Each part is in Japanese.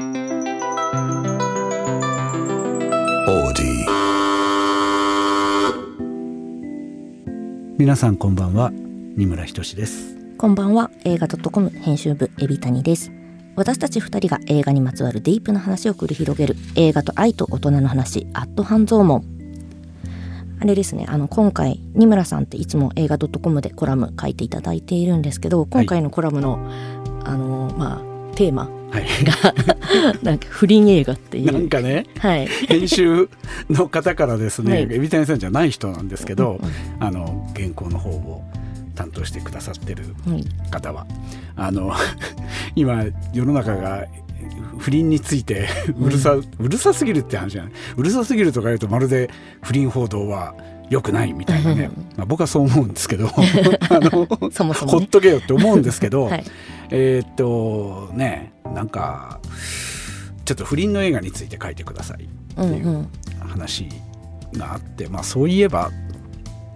皆さんこんばんは。三村仁志です。こんばんは。映画 .com 編集部エビタニです。私たち二人が映画にまつわるディープな話を繰り広げる映画と愛と大人の話アット半蔵門。あれですね。あの今回二村さんっていつも映画 .com でコラム書いていただいているんですけど今回のコラムの、はい、あのまあテーマはい、なんか不倫映画っていう。なんかね、はい、編集の方からですね、はい、海老谷さんじゃない人なんですけど、うんうん、あの原稿の方を担当してくださってる方は、はい、あの 今世の中が不倫についてうるさ、うん、うるさすぎるって話じゃない。うるさすぎるとか言うとまるで不倫報道は良くないみたいなね、まあ、僕はそう思うんですけど。あのそもそも、ね、ほっとけよって思うんですけど、はい、えっとねなんかちょっと不倫の映画について書いてくださいっていう話があって、うんうん、まあそういえば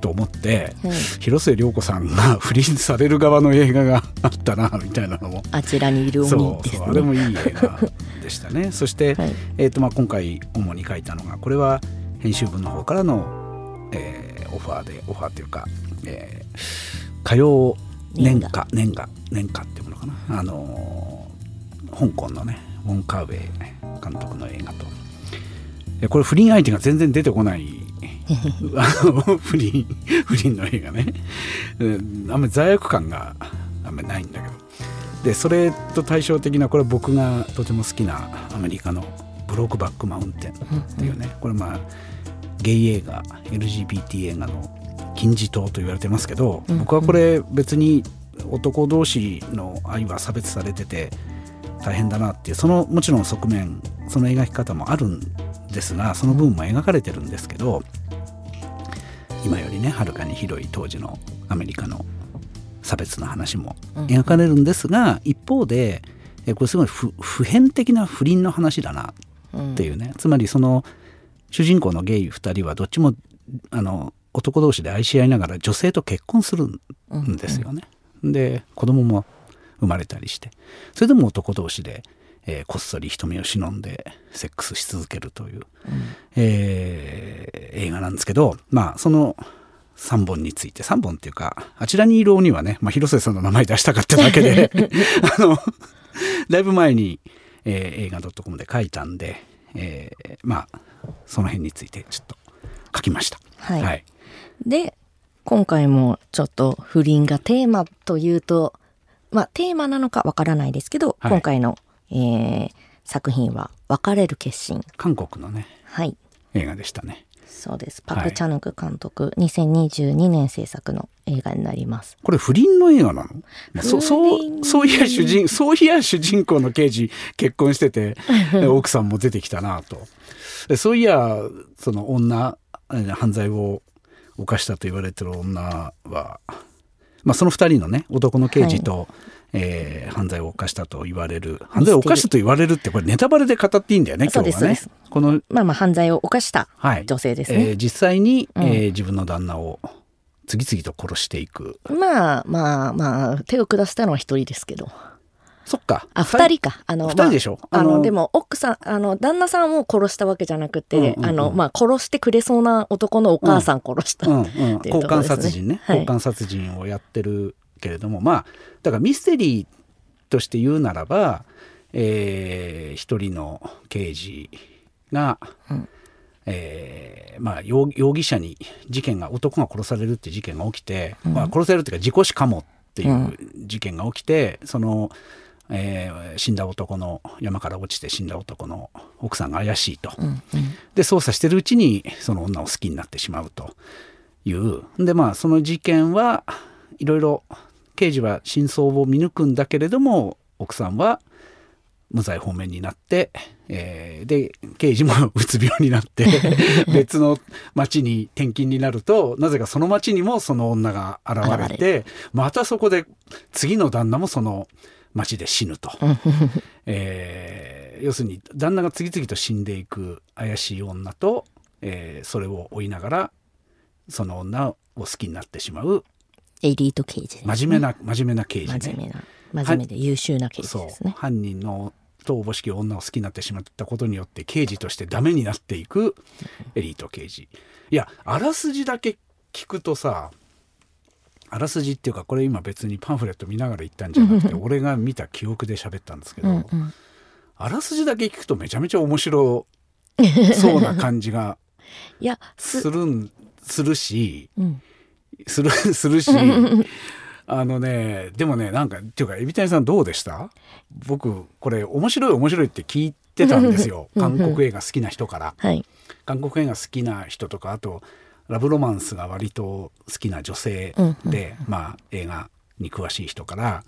と思って、うん、広末涼子さんが不倫される側の映画があったなみたいなのも。あちらにいる鬼、ね、そうそうあれもいい映画でしたね。そして、はい、えーとまあ、今回主に書いたのがこれは編集部の方からの、えー、オファーでオファーというか、えー、火曜年画年画年画っていうものかな、あのー、香港のねウォン・カーウェイ監督の映画と。これ不倫相手が全然出てこない。不倫不倫の映画ね。あんまり罪悪感があんまりないんだけど。でそれと対照的なこれ僕がとても好きなアメリカの「ブロークバック・マウンテン」っていうね。これまあゲイ映画 LGBT 映画の金字塔と言われてますけど僕はこれ別に男同士の愛は差別されてて大変だなっていうそのもちろん側面その描き方もあるんですがその部分も描かれてるんですけど今よりねはるかに広い当時のアメリカの差別の話も描かれるんですが、うん、一方でこれすごい普遍的な不倫の話だなっていうね、うん、つまりその主人公のゲイ2人はどっちもあの男同士で愛し合いながら女性と結婚するんですよね。うん、で子供も生まれたりして。それでも男同士でえー、こっそり瞳を忍んでセックスし続けるという、うん、えー、映画なんですけどまあその3本について3本っていうかあちらにいる鬼はね、まあ、広瀬さんの名前出したかっただけで あのだいぶ前に、えー、映画 .com で書いたんで、えー、まあその辺についてちょっと書きました。はい、はい、で今回もちょっと不倫がテーマというとまあテーマなのかわからないですけど、はい、今回のえー、作品は「別れる決心」韓国のね、はい、映画でしたね。そうです。パク・チャヌク監督、はい、2022年制作の映画になります。これ不倫の映画なの、まあ、そそうそういや主人そういや主人公の刑事結婚してて 奥さんも出てきたなとそういやその女犯罪を犯したと言われてる女は、まあ、その2人のね男の刑事と、はい。えー、犯罪を犯したと言われる犯罪を犯したと言われるってこれネタバレで語っていいんだよね今日はね。このまあまあ犯罪を犯した女性ですね、はい、えー、実際に、うん、えー、自分の旦那を次々と殺していく。まあまあまあ手を下したのは一人ですけどそっか。あ、二人？か。あの、二人でしょ、まあ、あの、でも、奥さん、あの、旦那さんを殺したわけじゃなくて、うんうんうん、あの、まあ、殺してくれそうな男のお母さん殺した、うんうんうん、交換殺人ね、交換殺人をやってるけれども、まあ、だからミステリーとして言うならば、えー、一人の刑事が、うん、えー、まあ、容疑者に事件が男が殺されるっていう事件が起きて、うん、まあ、殺されるっていうか事故死かもっていう事件が起きて、その、えー、死んだ男の山から落ちて死んだ男の奥さんが怪しいと、うんうん、で捜査してるうちにその女を好きになってしまうという。でまあその事件はいろいろ刑事は真相を見抜くんだけれども奥さんは無罪方面になって、えー、で刑事もうつ病になって 別の町に転勤になるとなぜかその町にもその女が現れてまたそこで次の旦那もその町で死ぬと、えー、要するに旦那が次々と死んでいく怪しい女と、えー、それを追いながらその女を好きになってしまうエリート刑事ね、真面目な真面目な刑事、ね、真面目な真面目で優秀な刑事ですね。犯人のとおぼしき女を好きになってしまったことによって刑事としてダメになっていくエリート刑事。いやあらすじだけ聞くとさあらすじっていうかこれ今別にパンフレット見ながら言ったんじゃなくて俺が見た記憶で喋ったんですけど、うんうん。あらすじだけ聞くとめちゃめちゃ面白そうな感じが いやす、するんするしうん、するするし あのねでもねなんかっていうか海老谷さんどうでした？僕これ面白い面白いって聞いてたんですよ。韓国映画好きな人から。はい。韓国映画好きな人とかあとラブロマンスが割と好きな女性うんうんで、まあ映画に詳しい人から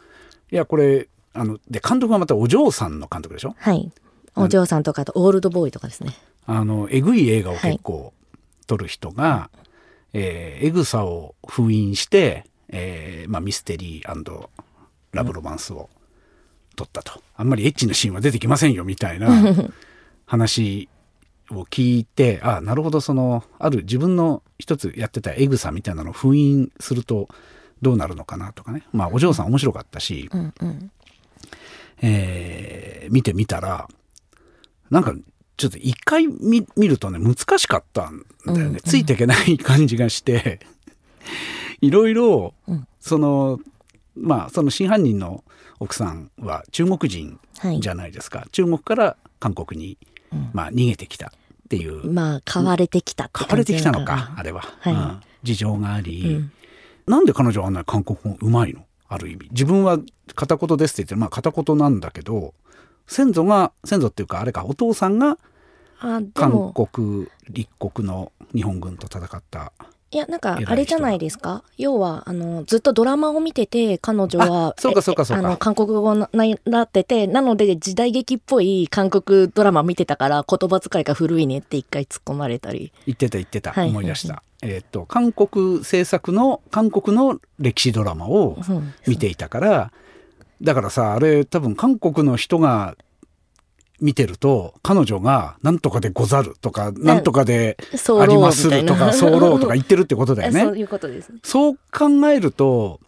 いやこれあので監督はまたお嬢さんの監督でしょ？はい。お嬢さんとかあとオールドボーイとかですね。あのえぐい映画を結構撮る人が、えーエグさを封印して、えーまあ、ミステリーラブロマンスを撮ったと、あんまりエッチなシーンは出てきませんよみたいな 話を聞いてあなるほどそのある自分の一つやってたエグさみたいなのを封印するとどうなるのかなとかね。まあお嬢さん面白かったし、うんうん。えー見てみたらなんかちょっと一回見見るとね難しかったんだよね、うんうん。ついていけない感じがしていろいろうん。そのまあその真犯人の奥さんは中国人はい。じゃないですか、中国から韓国に、うんまあ、逃げてきたっていう。まあ買われてきた買われてきたのかあれは、はい。うん。事情があり、うん。なんで彼女はあんなに韓国語うまいの？ある意味。自分は片言ですって言ってまあ片言なんだけど先祖が先祖っていうかあれかお父さんが韓も。国立国の日本軍と戦ったいやなんかあれじゃないですか？要はあのずっとドラマを見てて彼女はあそうかそうかそうか。えあの韓国語をな習っててなので時代劇っぽい韓国ドラマ見てたから言葉遣いが古いねって一回突っ込まれたり。言ってた言ってた、はい。思い出した、えーっと韓国制作の韓国の歴史ドラマをうん。見ていたからだからさあれ多分韓国の人が見てると彼女が「なんとかでござる」とか「なんとかでそうありまする」とか「候とか言ってるってことだよね。そういうことです。ねそう考えると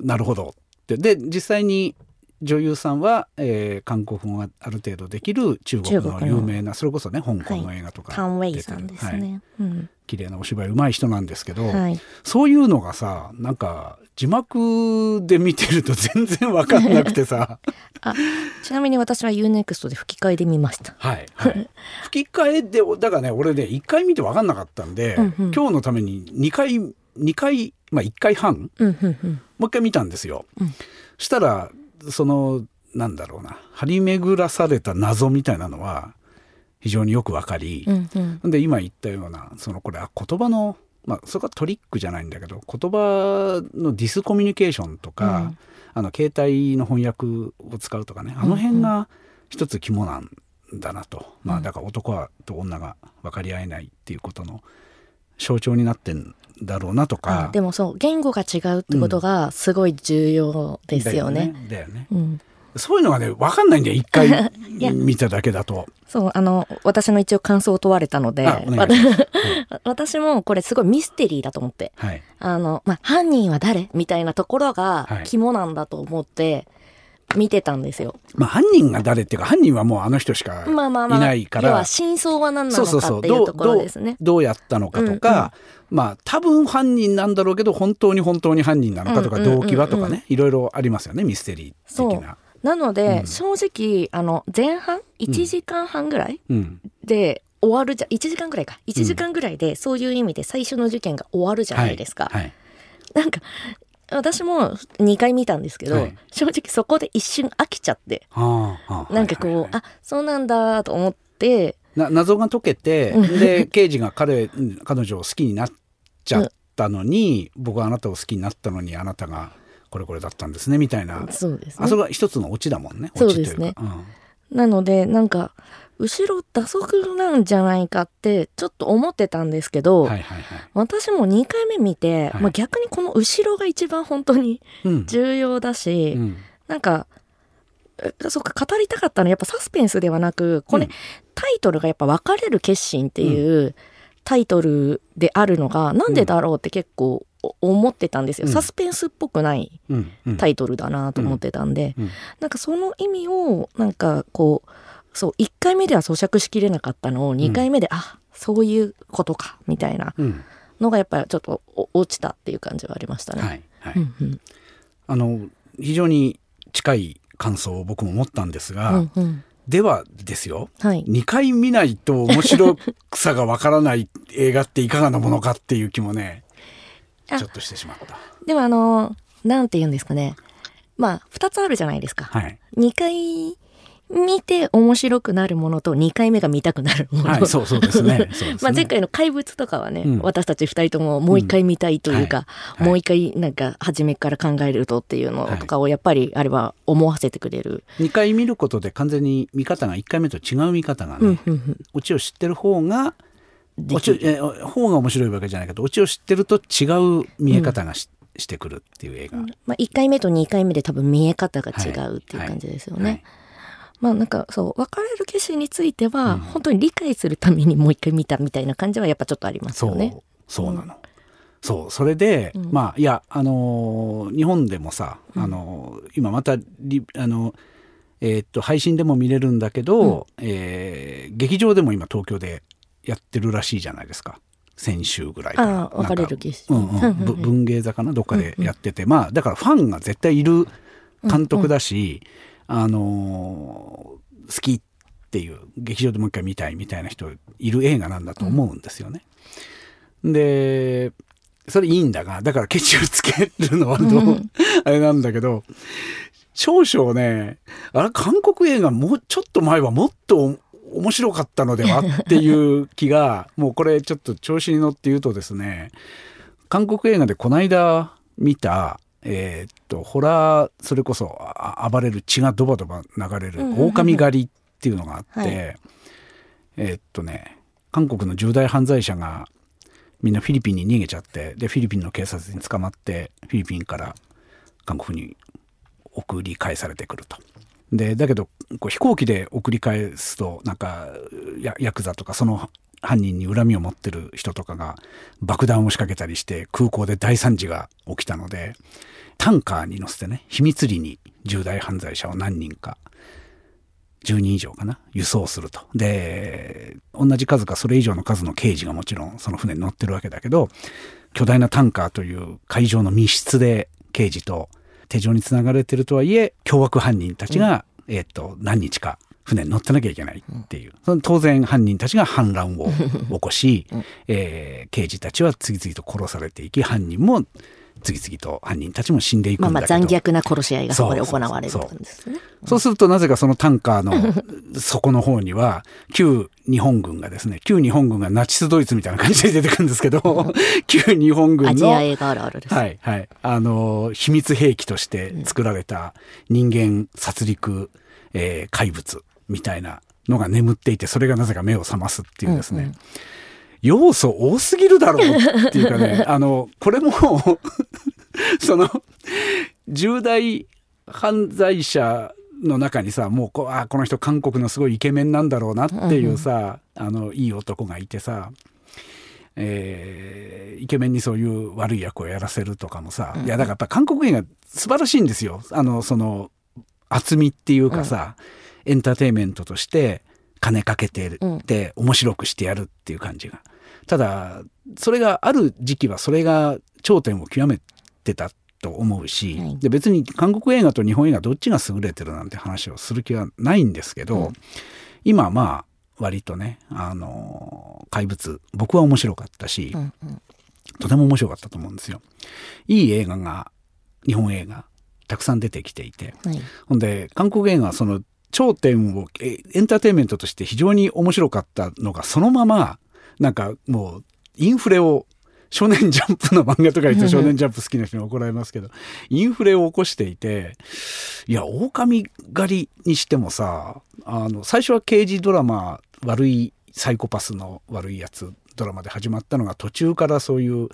なるほどって。で実際に女優さんは、えー韓国語がある程度できる中国の有名なそれこそね香港の映画とかタン・ウェイさんですはい。ね、うん。綺麗なお芝居うまい人なんですけど、はい。そういうのがさなんか字幕で見てると 全然わかんなくてさ。あちなみに私は UNEXT で吹き替えで見ました。はい、はい、吹き替えでだからね俺ね1回見てわかんなかったんで、うんうん。今日のために2回2回まあ1回半？うんうんうん。もう一回見たんですよ。うん。したらそのなんだろうな張り巡らされた謎みたいなのは非常によくわかり、うんうん。で今言ったようなそのこれあ言葉のまあそれがトリックじゃないんだけど言葉のディスコミュニケーションとか、うん。あの携帯の翻訳を使うとかねあの辺が一つ肝なんだなと、まあだから男はと女が分かり合えないっていうことの象徴になってんだろうなとか。あでもそう言語が違うってことがすごい重要ですよね。だよね。うん、そういうのがね分かんないんだよ一回 や。見ただけだと。そうあの私の一応感想を問われたのであお願い 私もこれすごいミステリーだと思って。はい。あの、まあ、犯人は誰みたいなところがはい肝なんだと思って見てたんですよ。まあ犯人が誰っていうか犯人はもうあの人しかまあまあまあ。いないから。要は真相は何なのかっていうところですね。どうやったのかとか、まあ多分犯人なんだろうけど本当に本当に犯人なのかとか、うんうんうんうん動機はとかねいろいろありますよねミステリー的な。なので、うん。正直あの前半1時間半ぐらいうん。で終わるじゃ1時間ぐらいか。1時間ぐらいでそういう意味で最初の事件が終わるじゃないですか。はいはい。なんか私も2回見たんですけど、はい。正直そこで一瞬飽きちゃって。はあはあなんかこう、はいはい。はいあそうなんだと思ってな謎が解けてうん。で刑事が彼うん彼女を好きになっちゃったのに、僕はあなたを好きになったのにあなたがこれこれだったんですねみたいな、そうですね。あそこが一つのオチだもんねそうですね。かうん。なのでなんか後ろ打足なんじゃないかってちょっと思ってたんですけど、はいはいはい。私も2回目見て、はい。まあ、逆にこの後ろが一番本当にうん。重要だし、うん。なんかえそうか語りたかったのはやっぱサスペンスではなくこれ、うん。タイトルがやっぱ「別れる決心」っていうタイトルであるのがなんでだろうって結構思ってたんですよ、うん。サスペンスっぽくないうん。うん。タイトルだなと思ってたんで、うん。なんかその意味をなんかこうそう1回目では咀嚼しきれなかったのを2回目で、あそういうことかみたいなうん。のがやっぱりちょっとお落ちたっていう感じはありましたね。はいはい、うんうん。あの非常に近い感想を僕も持ったんですが、うんうんではですよはい、2回見ないと面白さがわからない 映画っていかがなものかっていう気もねあちょっとしてしまった。でもあのなんて言うんですかねまあ2つあるじゃないですか。はい、2回見て面白くなるものと2回目が見たくなるもの、はい、そう そうですね。まあ、前回の怪物とかはね、うん。私たち2人とももう一回見たいというか、はい。もう一回なんか初めから考えるとっていうのとかをやっぱりあれは思わせてくれる。2回見ることで完全に見方が1回目と違う見方がね、うんうんうん。オチを知ってる方がでオチえ方が面白いわけじゃないけどオチを知ってると違う見え方がし,、してくるっていう映画。まあ、1回目と2回目で多分見え方が違うっていう感じですよね。はいまあなんかそう別れる決心については、本当に理解するためにもう一回見たみたいな感じはやっぱちょっとありますそうよね。そうなの。そうそれで、うん。まあいやあのー日本でもさ、あのー今またリあのえーっと配信でも見れるんだけど、えー劇場でも今東京でやってるらしいじゃないですか。先週ぐらいから。ああ別れる決心。うんうん、ぶ文芸座かな？どっかでやってて、まあだからファンが絶対いる監督だし、あのー好きっていう劇場でもう一回見たいみたいな人いる映画なんだと思うんですよね。でそれいいんだがだからケチをつけるのはどう、あれなんだけど少々ねあれ韓国映画もうちょっと前はもっと面白かったのではっていう気がもうこれちょっと調子に乗って言うとですね韓国映画でこの間見たえーっとホラーそれこそあ暴れる血がドバドバ流れる狼狩りっていうのがあって、はいえーっとね韓国の重大犯罪者がみんなフィリピンに逃げちゃってでフィリピンの警察に捕まってフィリピンから韓国に送り返されてくると。でだけどこう飛行機で送り返すとなんかヤヤクザとかその犯人に恨みを持ってる人とかが爆弾を仕掛けたりして空港で大惨事が起きたのでタンカーに乗せてね秘密裏に重大犯罪者を何人か10人以上かな輸送すると。で同じ数かそれ以上の数の刑事がもちろんその船に乗ってるわけだけど巨大なタンカーという海上の密室で刑事と手錠につながれてるとはいえ凶悪犯人たちが、えっと何日か船に乗ってなきゃいけないっていう、その当然犯人たちが反乱を起こし、えー刑事たちは次々と殺されていき犯人も次々と犯人たちも死んでいくまあんだけど、まあ残虐な殺し合いがそこで行われるそうですね。そう。するとなぜかそのタンカーの底の方には旧日本軍がですね旧日本軍がナチスドイツみたいな感じで出てくるんですけど旧日本軍のアジア映画あるあるです。はいはい。あの秘密兵器として作られた人間殺戮、えー怪物みたいなのが眠っていてそれがなぜか目を覚ますっていうですね、うんうん要素多すぎるだろうっていうかね あのこれも その重大犯罪者の中にさもうこうあこの人韓国のすごいイケメンなんだろうなっていうさ、あのいい男がいてさ、えーイケメンにそういう悪い役をやらせるとかもさ、いやだからやっぱ韓国映画素晴らしいんですよ。あのその厚みっていうかさ、エンターテインメントとして金かけてうん。で面白くしてやるっていう感じが。ただそれがある時期はそれが頂点を極めてたと思うし、はい。で別に韓国映画と日本映画どっちが優れてるなんて話をする気はないんですけど、うん。今まあ割とねあの怪物僕は面白かったし、うんうん。とても面白かったと思うんですよ。いい映画が日本映画たくさん出てきていて。はい。ほんで韓国映画はその頂点をえエンターテインメントとして非常に面白かったのがそのままなんかもうインフレを少年ジャンプの漫画とか言って少年ジャンプ好きな人に怒られますけどインフレを起こしていていや狼狩りにしてもさあの最初は刑事ドラマ悪いサイコパスの悪いやつドラマで始まったのが途中からそういう、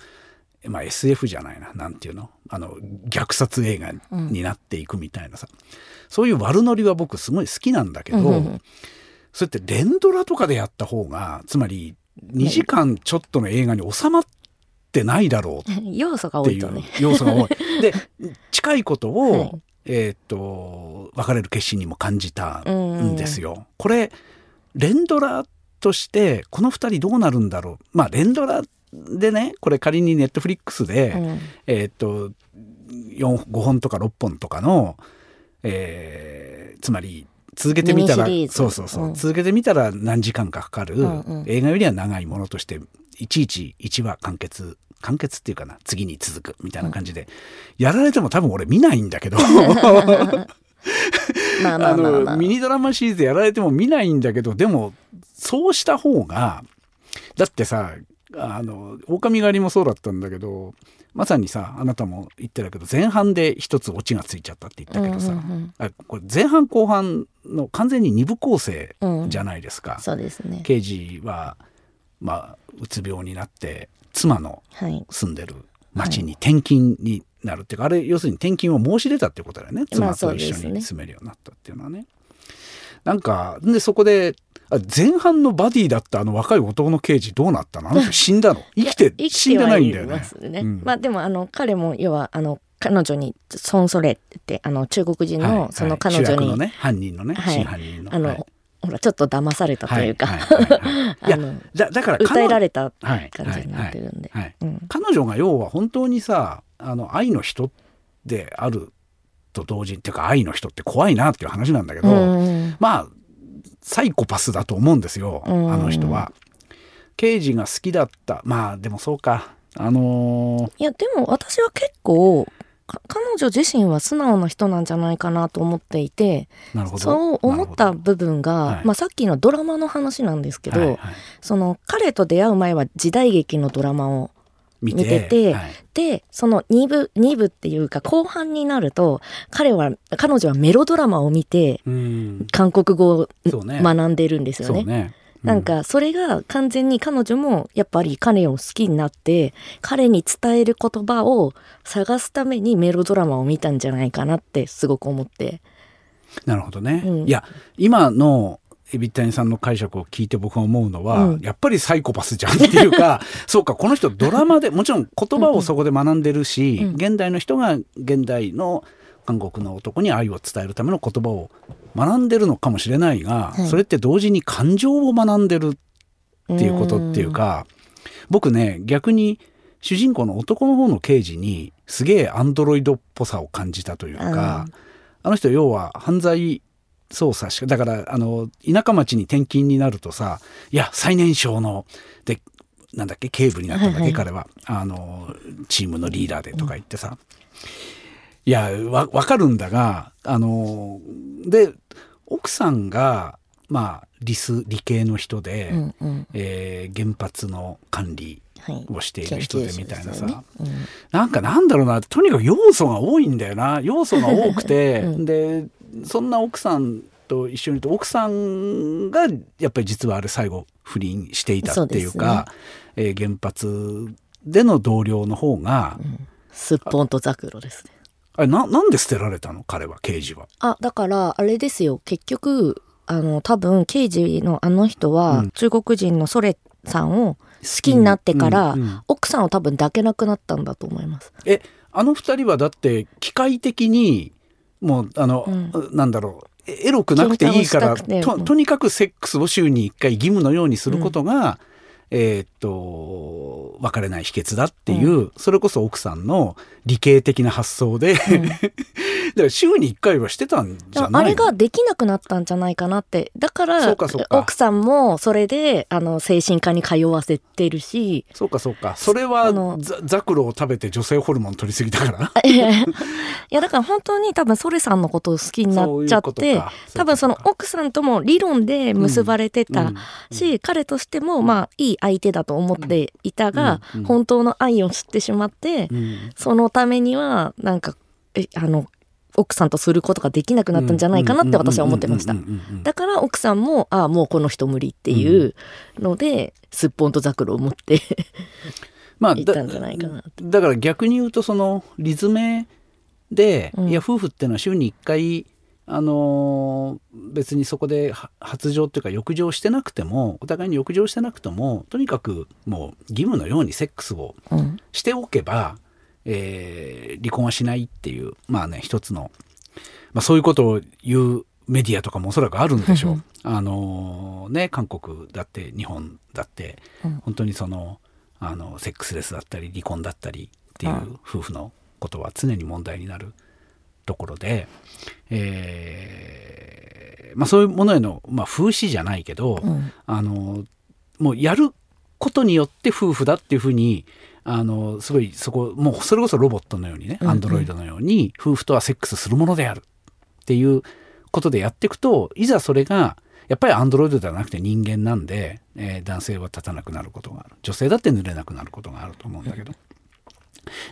まあ、SF じゃないななんていうの？あの虐殺映画になっていくみたいなさ、そういう悪ノリは僕すごい好きなんだけど、うんそうやって連ドラとかでやった方がつまり2時間ちょっとの映画に収まっってないだろう 要素がっていう多いとね。要素が多い。で近いことを、はいえーっと別れる決心にも感じたうんんですよ。これ連ドラとしてこの2人どうなるんだろうまあ連ドラでねこれ仮にネットフリックスで、うんえーっと4 5本とか6本とかの、えーつまり続けてみたらそうそうそう、うん。続けてみたら何時間かかかる、うんうん。映画よりは長いものとしていちいち1話完結完結っていうかな次に続くみたいな感じで、やられても多分俺見ないんだけど。まあまああまあまあ。のミニドラマシリーズやられても見ないんだけどでもそうした方がだってさあの狼狩りもそうだったんだけどまさにさあなたも言ってたけど前半で一つオチがついちゃったって言ったけどさ、うんうんあこれ前半後半の完全に二部構成うんじゃないですか。そうですね。刑事は、まあ、うつ病になって妻のはい。住んでる町に転勤になるっていうか、あれ要するに転勤を申し出たってことだよねま妻と一緒に住めるようになったっていうのはね。なんかでそこであ前半のバディだったあの若い男の刑事どうなったの？あの人 死んだの？生きて死んでないんだよね。ま。うん。まあでもあの彼も要はあの彼女にソンソレってあの中国人はいのその彼はい主女に、役のね犯人のね、はい。真犯人の。あの、はい。ほらちょっと騙されたというか、だだから訴えられたはい感じになってるんで。彼女が要は本当にさあの愛の人であると同時にっていうか愛の人って怖いなっていう話なんだけど、うん。まあサイコパスだと思うんですよ、うん。あの人は。刑事が好きだった。まあでもそうか。あのいやでも私は結構か彼女自身は素直な人なんじゃないかなと思っていてそう思った部分が、はい。まあ、さっきのドラマの話なんですけど、ほはいはい。その彼と出会う前は時代劇のドラマを見見ててはい。でその2部2部っていうか後半になると彼は彼女はメロドラマを見てうん。韓国語をね。学んでるんですよね。なんかそれが完全に彼女もやっぱり彼を好きになって彼に伝える言葉を探すためにメロドラマを見たんじゃないかなってすごく思って。なるほどね、うん。いや今のエビタニさんの解釈を聞いて僕が思うのは、うん。やっぱりサイコパスじゃんっていうか そうかこの人ドラマでもちろん言葉をそこで学んでるし、うん。うん現代の人が現代の韓国の男に愛を伝えるための言葉を学んでるのかもしれないが、はい。それって同時に感情を学んでるっていうことっていうか、僕ね逆に主人公の男の方の刑事にすげえアンドロイドっぽさを感じたというか、あの人要は犯罪捜査しかだからあの田舎町に転勤になるとさいや最年少のでなんだっけ警部になったんだっけ、はいはい。彼は。あのチームのリーダーでとか言ってさ、いやわ分かるんだがあので奥さんがまあ理数理系の人で、うんうん。えー原発の管理はい。をしている人でみたいなさ、ねうん。なんかなんだろうな。とにかく要素が多いんだよな。要素が多くて、うん。でそんな奥さんと一緒にいると奥さんがやっぱり実はあれ最後不倫していたっていうかえー原発での同僚の方が、すっぽんとザクロですね。あれななんで捨てられたの？彼は刑事は。あだからあれですよ結局あの多分刑事のあの人は、うん中国人のソレさんを好きになってから、うんうん奥さんを多分抱けなくなったんだと思います。えあの二人はだって機械的にもうあの、うん。なんだろう。えエロくなくていいからととにかくセックスを週に1回義務のようにすることが、えーっと別れない秘訣だっていう、それこそ奥さんの理系的な発想で、だ から週に1回はしてたんじゃないの？あれができなくなったんじゃないかなって。だから奥さんもそれであの精神科に通わせてるし。そうかそうか。それはザザクロを食べて女性ホルモン取りすぎだから？いやだから本当に多分ソレさんのことを好きになっちゃってか。多分その奥さんとも理論で結ばれてた、うん。し、彼としてもまあいい相手だと思っていたが、うん。うん。本当の愛を知ってしまって、うん。そのためにはなんかえあの奥さんとすることができなくなったんじゃないかなって私は思ってました。だから奥さんもああもうこの人無理っていうので、すっぽんとザクロを持ってまあいったんじゃないかな。だから逆に言うとそのリズメで、うんいや夫婦ってのは週に1回あの別にそこで発情っていうか浴場してなくてもお互いに浴場してなくてもとにかくもう義務のようにセックスをしておけば、うん、えー、離婚はしないっていうまあね一つの、まあ、そういうことを言うメディアとかもおそらくあるんでしょう。あのね韓国だって日本だって、うん、本当にそのあのセックスレスだったり離婚だったりっていう夫婦のことは常に問題になるところで、えーまあ、そういうものへの、まあ、風刺じゃないけど、うん、あのもうやることによって夫婦だっていうふうにあのすごいそこもうそれこそロボットのようにね、アンドロイドのように夫婦とはセックスするものであるっていうことでやっていくといざそれがやっぱりアンドロイドではなくて人間なんで、えー、男性は立たなくなることがある。女性だって濡れなくなることがあると思うんだけど、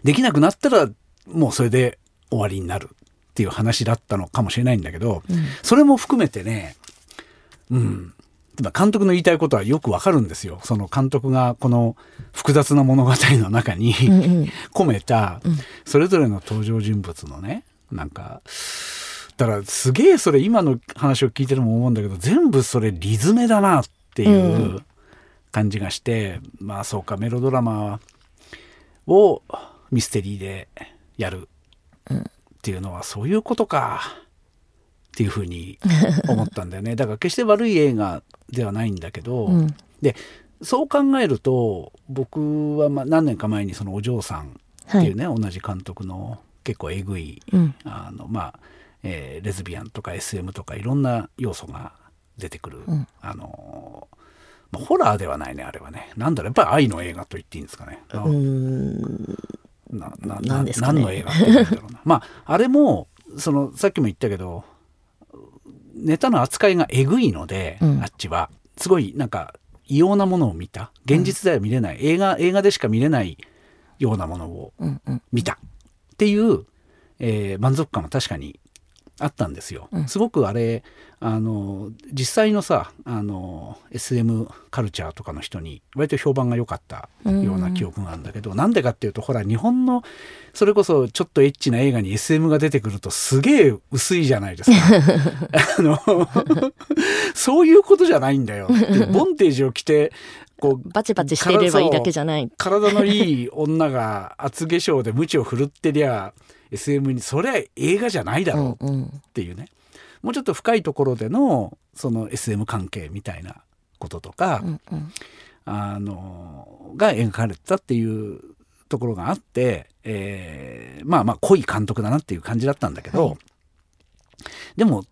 できなくなったらもうそれで終わりになるっていう話だったのかもしれないんだけど、うん、それも含めてねうん監督の言いたいことはよくわかるんですよ。その監督がこの複雑な物語の中に 込めたそれぞれの登場人物のねなんかだからすげえそれ今の話を聞いてるも思うんだけど全部それリズメだなっていう感じがして、うん、まあそうかメロドラマをミステリーでやるっていうのはそういうことかっていうふうに思ったんだよね。だから決して悪い映画ではないんだけど、うん、でそう考えると僕はまあ何年か前にそのお嬢さんっていうね、はい、同じ監督の結構えぐい、うん、あのまあ、えー、レズビアンとか SM とかいろんな要素が出てくる、うん、あのホラーではないねあれはね。なんだろうやっぱり愛の映画と言っていいんですかね。ななな、ね、何の映画って言うんだろうな。まああれもそのさっきも言ったけどネタの扱いがえぐいので、うん、あっちは。すごいなんか異様なものを見た。現実では見れない、うん、映画映画でしか見れないようなものを見た。っていう、えー、満足感は確かにあったんですよ。すごくあれあの実際のさあの SM カルチャーとかの人に割と評判が良かったような記憶があるんだけど、うなんでかっていうとほら日本のそれこそちょっとエッチな映画に SM が出てくるとすげえ薄いじゃないですか。あの そういうことじゃないんだよ。ボンテージを着てこうバチバチしてればいいだけじゃない。体のいい女が厚化粧で鞭を振るってりゃ SM にそりゃ映画じゃないだろうっていうね、うんうん、もうちょっと深いところでのその SM 関係みたいなこととか、うんうん、あのが描かれてたっていうところがあって、えー、まあまあ濃い監督だなっていう感じだったんだけど、はい、でも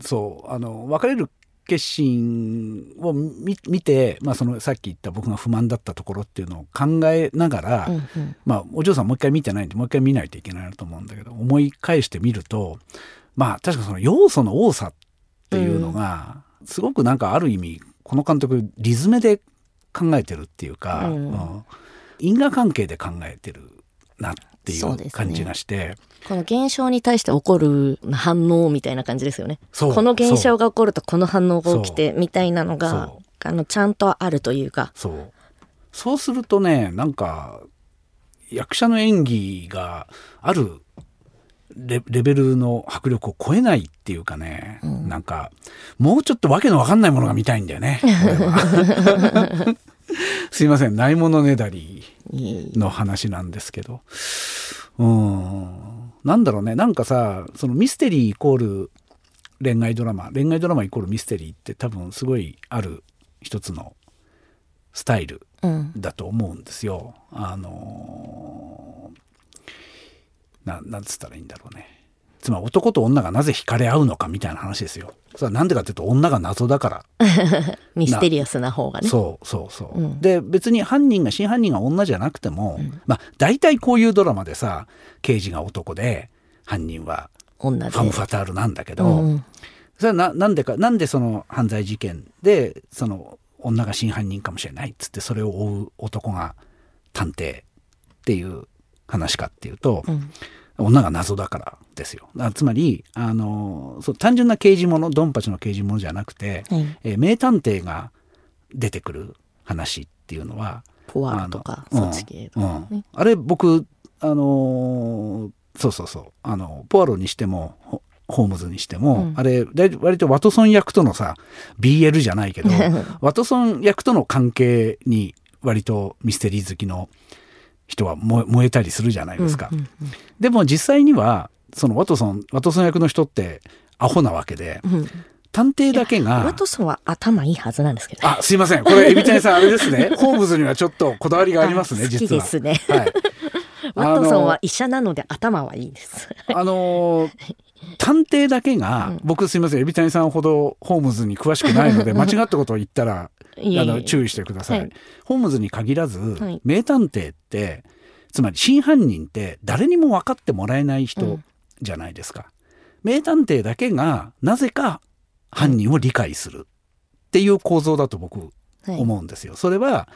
そうあの別れる決心を見て、まあ、そのさっき言った僕が不満だったところっていうのを考えながら、うんうん、まあ、お嬢さんもう一回見てないんでもう一回見ないといけないなと思うんだけど思い返してみるとまあ確かその要素の多さっていうのが、すごくなんかある意味この監督リズムで考えてるっていうか、うん、うん、因果関係で考えてるなっていう感じがして、ね、この現象に対して起こる反応みたいな感じですよね。この現象が起こるとこの反応が起きてみたいなのがあのちゃんとあるというか。そう。そうするとねなんか役者の演技があるレベルの迫力を超えないっていうかね、うん、なんかもうちょっとわけのわかんないものが見たいんだよね。すいませんないものねだりの話なんですけど。うん。なんだろうねなんかさそのミステリーイコール恋愛ドラマ恋愛ドラマイコールミステリーって多分すごいある一つのスタイルだと思うんですよ。うん、あのななんつったらいいんだろうね。つまり男と女がなぜ惹かれ合うのかみたいな話ですよ。それはなんでかっていうと女が謎だから。ミステリアスな方がね。そうそうそう。うん、で別に犯人が真犯人が女じゃなくても、うん、まあ大体こういうドラマでさ刑事が男で犯人はファム・ファタールなんだけど、うん、それはななんでかなんでその犯罪事件でその女が真犯人かもしれないっつってそれを追う男が探偵っていう話かっていうと。うん。女が謎だからですよ。つまりあのそう単純な刑事物ドンパチの刑事物じゃなくて、はい、えー、名探偵が出てくる話っていうのはポワーとかそっち系とか、ね。うん。あれ僕あのそうそうそう。あのポワロにしてもホームズにしても、うん、あれ割とワトソン役とのさ BL じゃないけど ワトソン役との関係に割とミステリー好きの人は燃えたりするじゃないですか。うんうんうん、でも実際にはそのワトソンワトソン役の人ってアホなわけで、うん、探偵だけが。ワトソンは頭いいはずなんですけど、ね、あ、すいません。これ、エビちゃんさん、あれですね。ホームズにはちょっとこだわりがありますね、実は。好きですね。はい。ワトソンは医者なので頭はいいです。あのー、探偵だけが、うん、僕すいません、エビちゃんさんほどホームズに詳しくないので、間違ったことを言ったら、あの、注意してください。はい、ホームズに限らず、はい、名探偵って、つまり真犯人って誰にも分かってもらえない人じゃないですか。うん、名探偵だけが、なぜか犯人を理解する。っていう構造だと僕思うんですよ。はい、それは、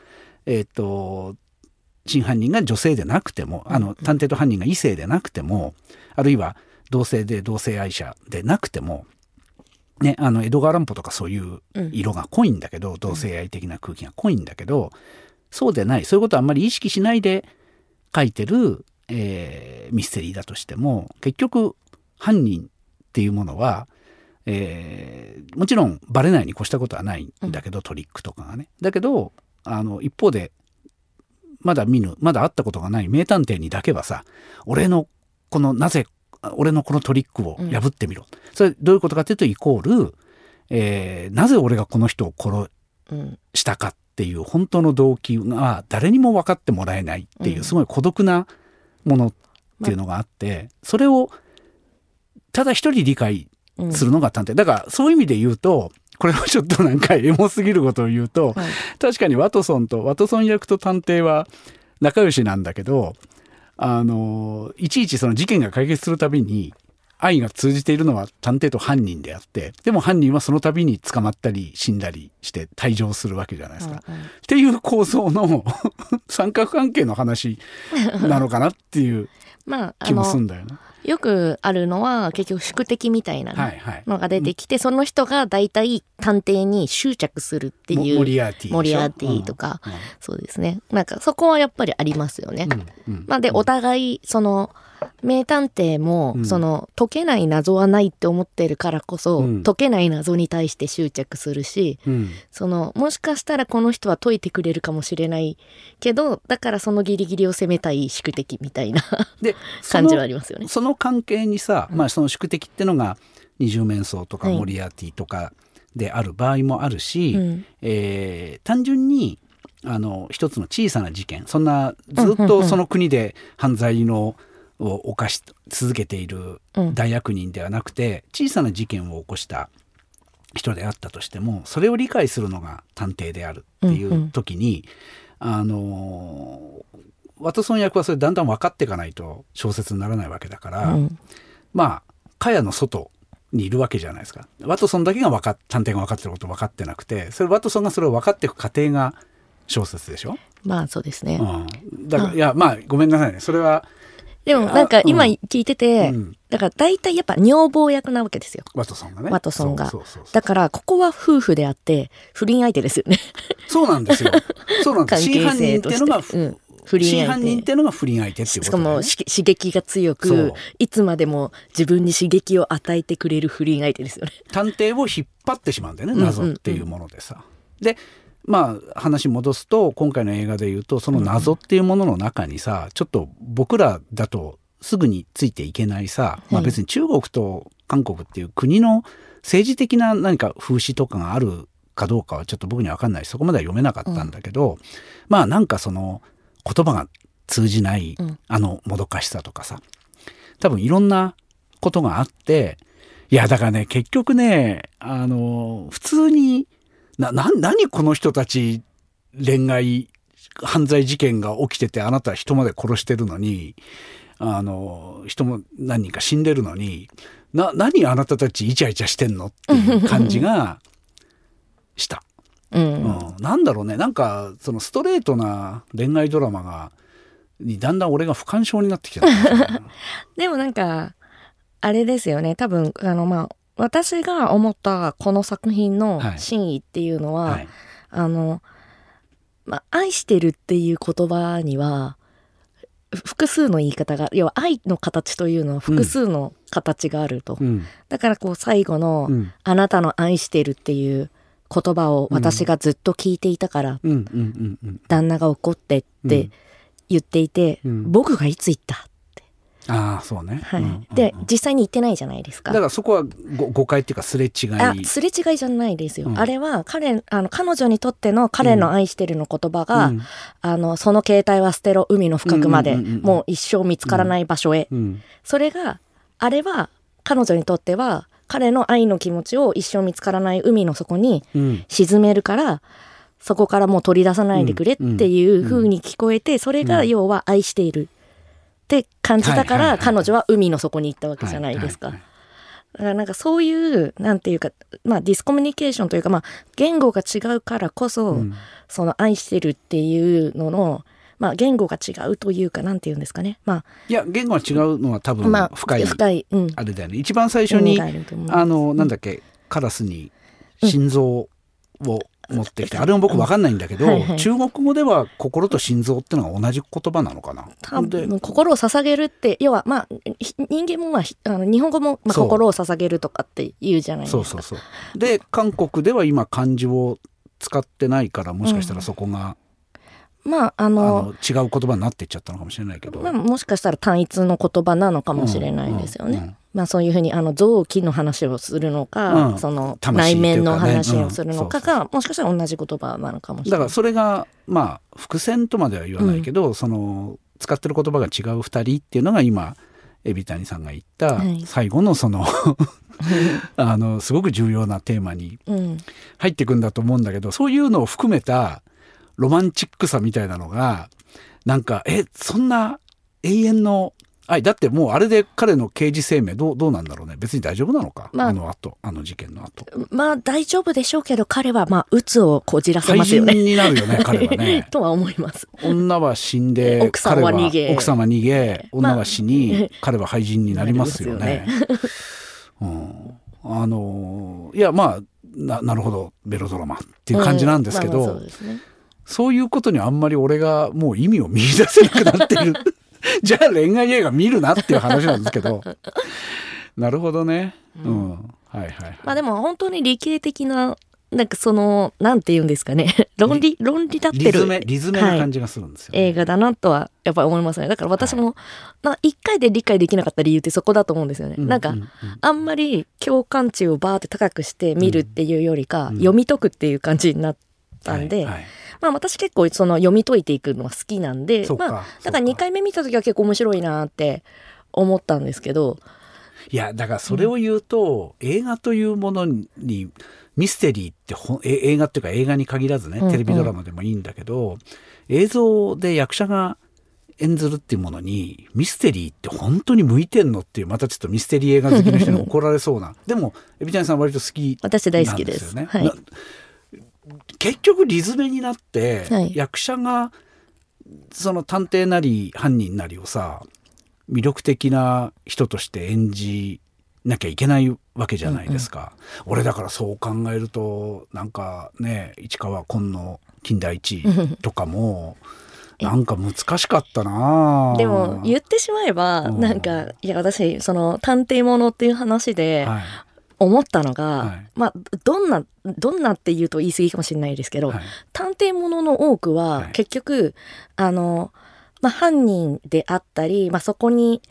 えっ、と真犯人が女性でなくてもあの探偵と犯人が異性でなくてもあるいは同性で同性愛者でなくても、ね、あの江戸川乱歩とかそういう色が濃いんだけど、うん、同性愛的な空気が濃いんだけどそうでない。そういうことをあんまり意識しないで書いてる、えー、ミステリーだとしても結局犯人っていうものはえー、もちろんバレないに越したことはないんだけど、うん、トリックとかがね。だけどあの一方でまだ見ぬまだ会ったことがない名探偵にだけはさ俺のこのなぜ俺のこのトリックを破ってみろ、うん、それどういうことかっていうとイコール、えー、なぜ俺がこの人を殺したかっていう本当の動機が誰にも分かってもらえないっていうすごい孤独なものっていうのがあって、それをただ一人理解するのが探偵、うん、だからそういう意味で言うとこれはちょっとなんかエモすぎることを言うと、はい、確かにワトソンとワトソン役と探偵は仲良しなんだけどあのいちいちその事件が解決するたびに愛が通じているのは探偵と犯人であってでも犯人はその度に捕まったり死んだりして退場するわけじゃないですか。うんうん、っていう構造の 三角関係の話なのかなっていう気もすんだよな。よくあるのは結局宿敵みたいなのが出てきて、はいはい、その人が大体探偵に執着するっていうモリアーティモリアーティとか、うんうん、そうですね。なんかそこはやっぱりありますよね。うんうん、まあ、でお互いその名探偵も、うん、その解けない謎はないって思ってるからこそ、うん、解けない謎に対して執着するし、うん、そのもしかしたらこの人は解いてくれるかもしれないけどだからそのギリギリを攻めたい宿敵みたいな で 感じはありますよね。その関係にさ、まあ、その宿敵ってのが二重面相とかモリアーティとかである場合もあるし、はい、えー、単純にあの一つの小さな事件そんなずっとその国で犯罪の、を犯し続けている大悪人ではなくて、小さな事件を起こした人であったとしてもそれを理解するのが探偵であるっていう時に、うん。うん、あのワトソン役はそれだんだん分かっていかないと小説にならないわけだから、うん、まあ茅の外にいるわけじゃないですか。ワトソンだけが分か探偵が分かってること分かってなくてそれワトソンがそれを分かっていく過程が小説でしょ。まあそうですね。うん、だからいやまあごめんなさいね。それはでもなんか今聞いてて、うん、だから大体やっぱ女房役なわけですよ。ワトソンがね。ワトソンが。だからここは夫婦であって不倫相手ですよね。そうなんですよ。そうなんです。真犯人っていうのが、うん不倫真犯人っていうのが不倫相手っていうこと、ね、しかも刺激が強くいつまでも自分に刺激を与えてくれる不倫相手ですよね探偵を引っ張ってしまうんだよね謎っていうものでさ、でまあ話戻すと今回の映画で言うとその謎っていうものの中にさ、ちょっと僕らだとすぐについていけないさ、まあ、別に中国と韓国っていう国の政治的な何か風刺とかがあるかどうかはちょっと僕には分かんないそこまでは読めなかったんだけど、うん、まあなんかその言葉が通じないあのもどかしさとかさ多分いろんなことがあっていやだからね結局ねあの普通にな、な、何この人たち恋愛、犯罪事件が起きててあなたは人まで殺してるのに、あの、人も何人か死んでるのに、な、何あなたたちイチャイチャしてんのっていう感じが した。うん、うん、なんだろうね。なんかそのストレートな恋愛ドラマがにだんだん俺が不干渉になってきた でもなんかあれですよね。多分あのまあ私が思ったこの作品の真意っていうのは、はい、あの、まあ、愛してるっていう言葉には複数の言い方が要は愛の形というのは複数の形があると、うん。だからこう最後の、うん。あなたの愛してる」っていう言葉を私がずっと聞いていたから、うん。旦那が怒ってって言っていて、うん。僕がいつ言ったああそうね、はい。うんうんうん。で実際に言ってないじゃないですか。だからそこはご誤解っていうかすれ違い。あすれ違いじゃないですよ、うん。あれは彼あの彼女にとっての彼の愛してるの言葉が、うん。あのその携帯は捨てろ海の深くまで、うんうんうんうん。もう一生見つからない場所へ、うんそれがあれは彼女にとっては彼の愛の気持ちを一生見つからない海の底にうん。沈めるからそこからもう取り出さないでくれっていう風に聞こえてそれが要は愛しているって感じたから彼女は海の底に行ったわけじゃないですか。だからなんかそういうなんていうかまあディスコミュニケーションというかまあ言語が違うからこそ、うん。その愛してるっていうののまあ言語が違うというかなんていうんですかね。まいや言語が違うのは多分あまあ深い、深い、うん、あれだよね。一番最初にあのなんだっけカラスに心臓を持ってきて、あれも僕わかんないんだけど、はいはい。中国語では心と心臓ってのが同じ言葉なのかな？多で分心を捧げるって要はまあひ人間もまあひあの日本語もまあ心を捧げるとかって言うじゃないですか。そうそうそう。で韓国では今漢字を使ってないからもしかしたらそこが、まあああのの違う言葉になっていっちゃったのかもしれないけど、まあ、もしかしたら単一の言葉なのかもしれないですよね。うんうんうんまあそういうふうにあの臓器の話をするのか、うん。その内面の話をするのかうんが、もしかしたら同じ言葉なのかもしれない。だからそれがまあ伏線とまでは言わないけど、その使ってる言葉が違う二人っていうのが今海老谷さんが言ったはい。最後のその あのすごく重要なテーマにうん、入っていくんだと思うんだけどそういうのを含めたロマンチックさみたいなのがなんかえそんな永遠の愛だってもうあれで彼の刑事生命どうどうなんだろうね。別に大丈夫なのか、まあ。あの後あの事件の後。まあ大丈夫でしょうけど彼はまあ鬱をこじらせ廃ますよね。人になるよね彼はね。とは思います。女は死んで奥さんは逃げ。彼奥さんは逃げまあ。女は死に、彼は廃人になりますよね。うん、あのいやまあななるほど。ベロドラマっていう感じなんですけど、うん。まあまあそうね。そういうことにあんまり俺がもう意味を見出せなくなっている じゃあ恋愛映画見るなっていう話なんですけど。なるほどね、うん。はいはいはい、まあでも本当に理系的ななんかそのなんて言うんですかね。論理論理立ってる。リズメリズメな感じがするんですよ、ね。映画だなとはやっぱり思いますね。だから私も、な一回で理解できなかった理由ってそこだと思うんですよね、なんか、ううあんまり共感値をバーって高くして見るっていうよりか、うん読み解くっていう感じになったん。で、はいはいまあ私結構その読み解いていくのは好きなんでまあだから2回目見た時は結構面白いなって思ったんですけど。いやだからそれを言うと、映画というものにミステリーってほ映画っていうか映画に限らずね、うんうん。テレビドラマでもいいんだけど映像で役者が演ずるっていうものにミステリーって本当に向いてんのっていうまたちょっとミステリー映画好きの人に怒られそうな。でも海老谷さん割と好き私大好きです。なんよねはい。な結局リズメになって、はい。役者がその探偵なり犯人なりをさ魅力的な人として演じなきゃいけないわけじゃないですか、俺だからそう考えるとなんかね市川紺の金田一とかも なんか難しかったなでも言ってしまえばうん。なんかいや私その探偵ものっていう話ではい思ったのが、はい。まあどんなどんなって言うと言い過ぎかもしれないですけど、はい。探偵ものの多くははい。結局、あの、まあ、犯人であったり、まあ、そこに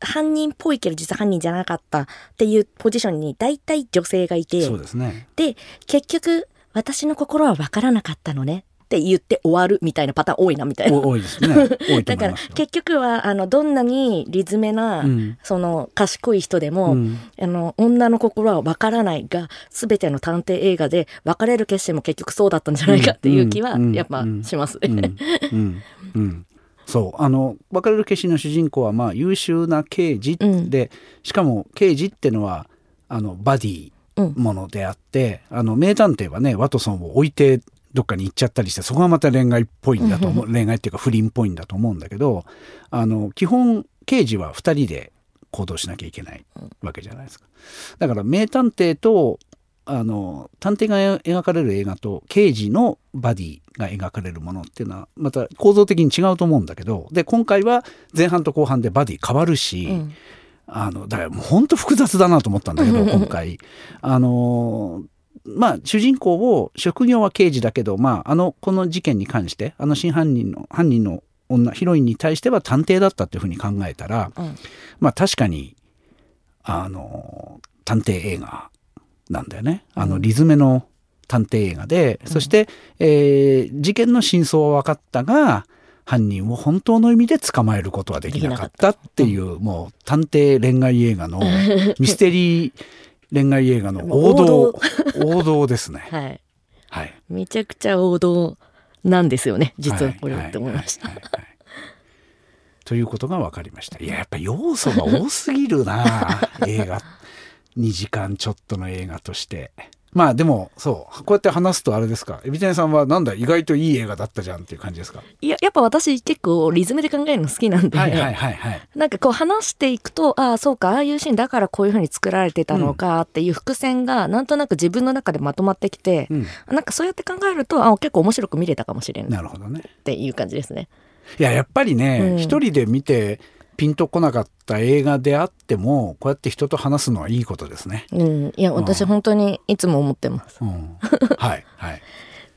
犯人っぽいけど実は犯人じゃなかったっていうポジションに大体女性がいてそうですね。で結局私の心は分からなかったのねって言って終わるみたいなパターン多いなみたいな。お多いですね。だから結局はあのどんなにリズメな、うんその賢い人でも、うん。あの女の心は分からないが全ての探偵映画で別れる決心も結局そうだったんじゃないかっていう気はうんやっぱしますうん。ね。うん。うん。そう。あの別れる決心の主人公はまあ優秀な刑事で、しかも刑事ってのはあのバディうん。ものであって、あの名探偵はねワトソンを置いてどっかに行っちゃったりしてそこがまた恋愛っぽいんだと思う恋愛っていうか不倫っぽいんだと思うんだけどあの基本刑事は2人で行動しなきゃいけないわけじゃないですか。だから名探偵とあの探偵が描かれる映画と刑事のバディが描かれるものっていうのはまた構造的に違うと思うんだけどで今回は前半と後半でバディ変わるし、うん、あのだからもう本当複雑だなと思ったんだけど今回。あのまあ、主人公を職業は刑事だけど、まあ、あのこの事件に関してあの真犯人の犯人の女ヒロインに対しては探偵だったっていうふうに考えたら、うん、まあ確かにあの探偵映画なんだよね。あのリズメの探偵映画で、うん、そして、えー、事件の真相は分かったが犯人を本当の意味で捕まえることはできなかったっていう、うん、もう探偵恋愛映画のミステリー恋愛映画の王道。王道。ですね。はい、はい、めちゃくちゃ王道なんですよね実はこれって思いました。ということが分かりました。いややっぱ要素が多すぎるな 映画。2時間ちょっとの映画として。まあでもそうこうやって話すとあれですか。エビテンさんはなんだ意外といい映画だったじゃんっていう感じですか？いややっぱ私結構リズムで考えるの好きなんで、はいはいはいはい、なんかこう話していくとああそうかああいうシーンだからこういうふうに作られてたのかっていう伏線がなんとなく自分の中でまとまってきて、うん、なんかそうやって考えるとあ結構面白く見れたかもしれないなるほどね。っていう感じですね。いややっぱりね一、うん、人で見てピンとこなかった映画であってもこうやって人と話すのはいいことですね。うん、いや私本当にいつも思ってます。うん、はいはい。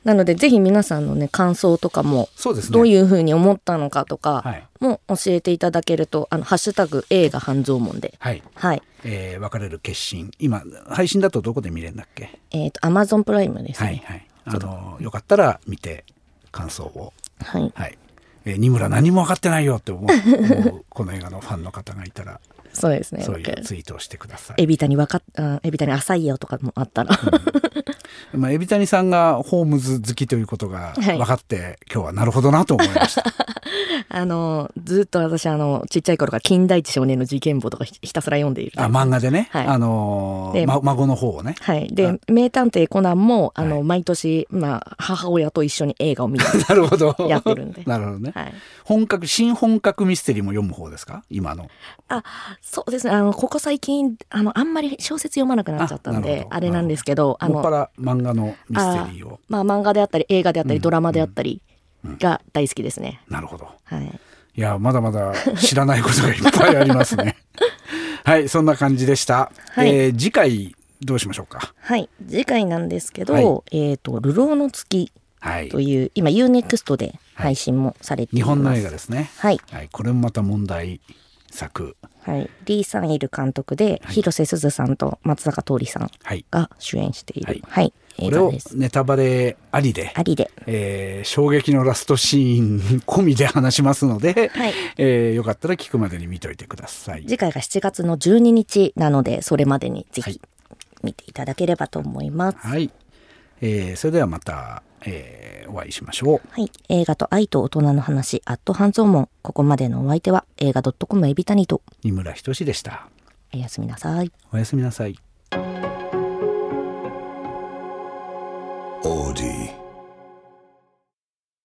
なのでぜひ皆さんのね感想とかもそうです、ね、どういうふうに思ったのかとかも教えていただけると「あのハッシュタグ映画半蔵門で」はい、はい。えー、別れる決心。今配信だとどこで見れるんだっけ？えっ、ー、とアマゾンプライムです、ね、はいはい。あのよかったら見て感想を。はい、はいえー、二村何も分かってないよって思う思うこの映画のファンの方がいたら。そうですね。そういうツイートをしてください。エビタに分かっエビタに浅いよとかもあったら、うん、まあエビタニさんがホームズ好きということが分かって、はい、今日はなるほどなと思いました。あのずっと私あのちっちゃい頃から金田一少年の事件簿とかひたすら読んでいる。あ漫画でね、はい、あのー、ま、孫の方をね。はい。で名探偵コナンもあの、はい、毎年まあ母親と一緒に映画を見る。なるほど。やってるんで。なるほどね、はい、本格新本格ミステリーも読む方ですか？今の。あそうですねあのここ最近あのあんまり小説読まなくなっちゃったんであれなんですけどあの漫画のミステリーをまあ漫画であったり映画であったり、ドラマであったり、が大好きですね。なるほど。はい。いやまだまだ知らないことがいっぱいありますね。はいそんな感じでした。はい、えー、次回どうしましょうか？はい次回なんですけど、はい、えっ、ー、と流浪の月という、はい、今 UNEXT で配信もされています、日本の映画ですね。はい。はい、これもまた問題作。はい、リー・サンイル監督で、はい、広瀬すずさんと松坂桃李さんが主演している、はい、はい、これをネタバレありでありで、えー、衝撃のラストシーン込みで話しますので、はい。えー、よかったら聞くまでに見といてください。次回が7月の12日なのでそれまでにぜひ見ていただければと思います。はい、えー、それではまた、えー、お会いしましょう。はい。映画と愛と大人の話、アット半蔵門。ここまでのお相手は、映画 .com エビタニと、井村仁でした。おやすみなさい。おやすみなさい。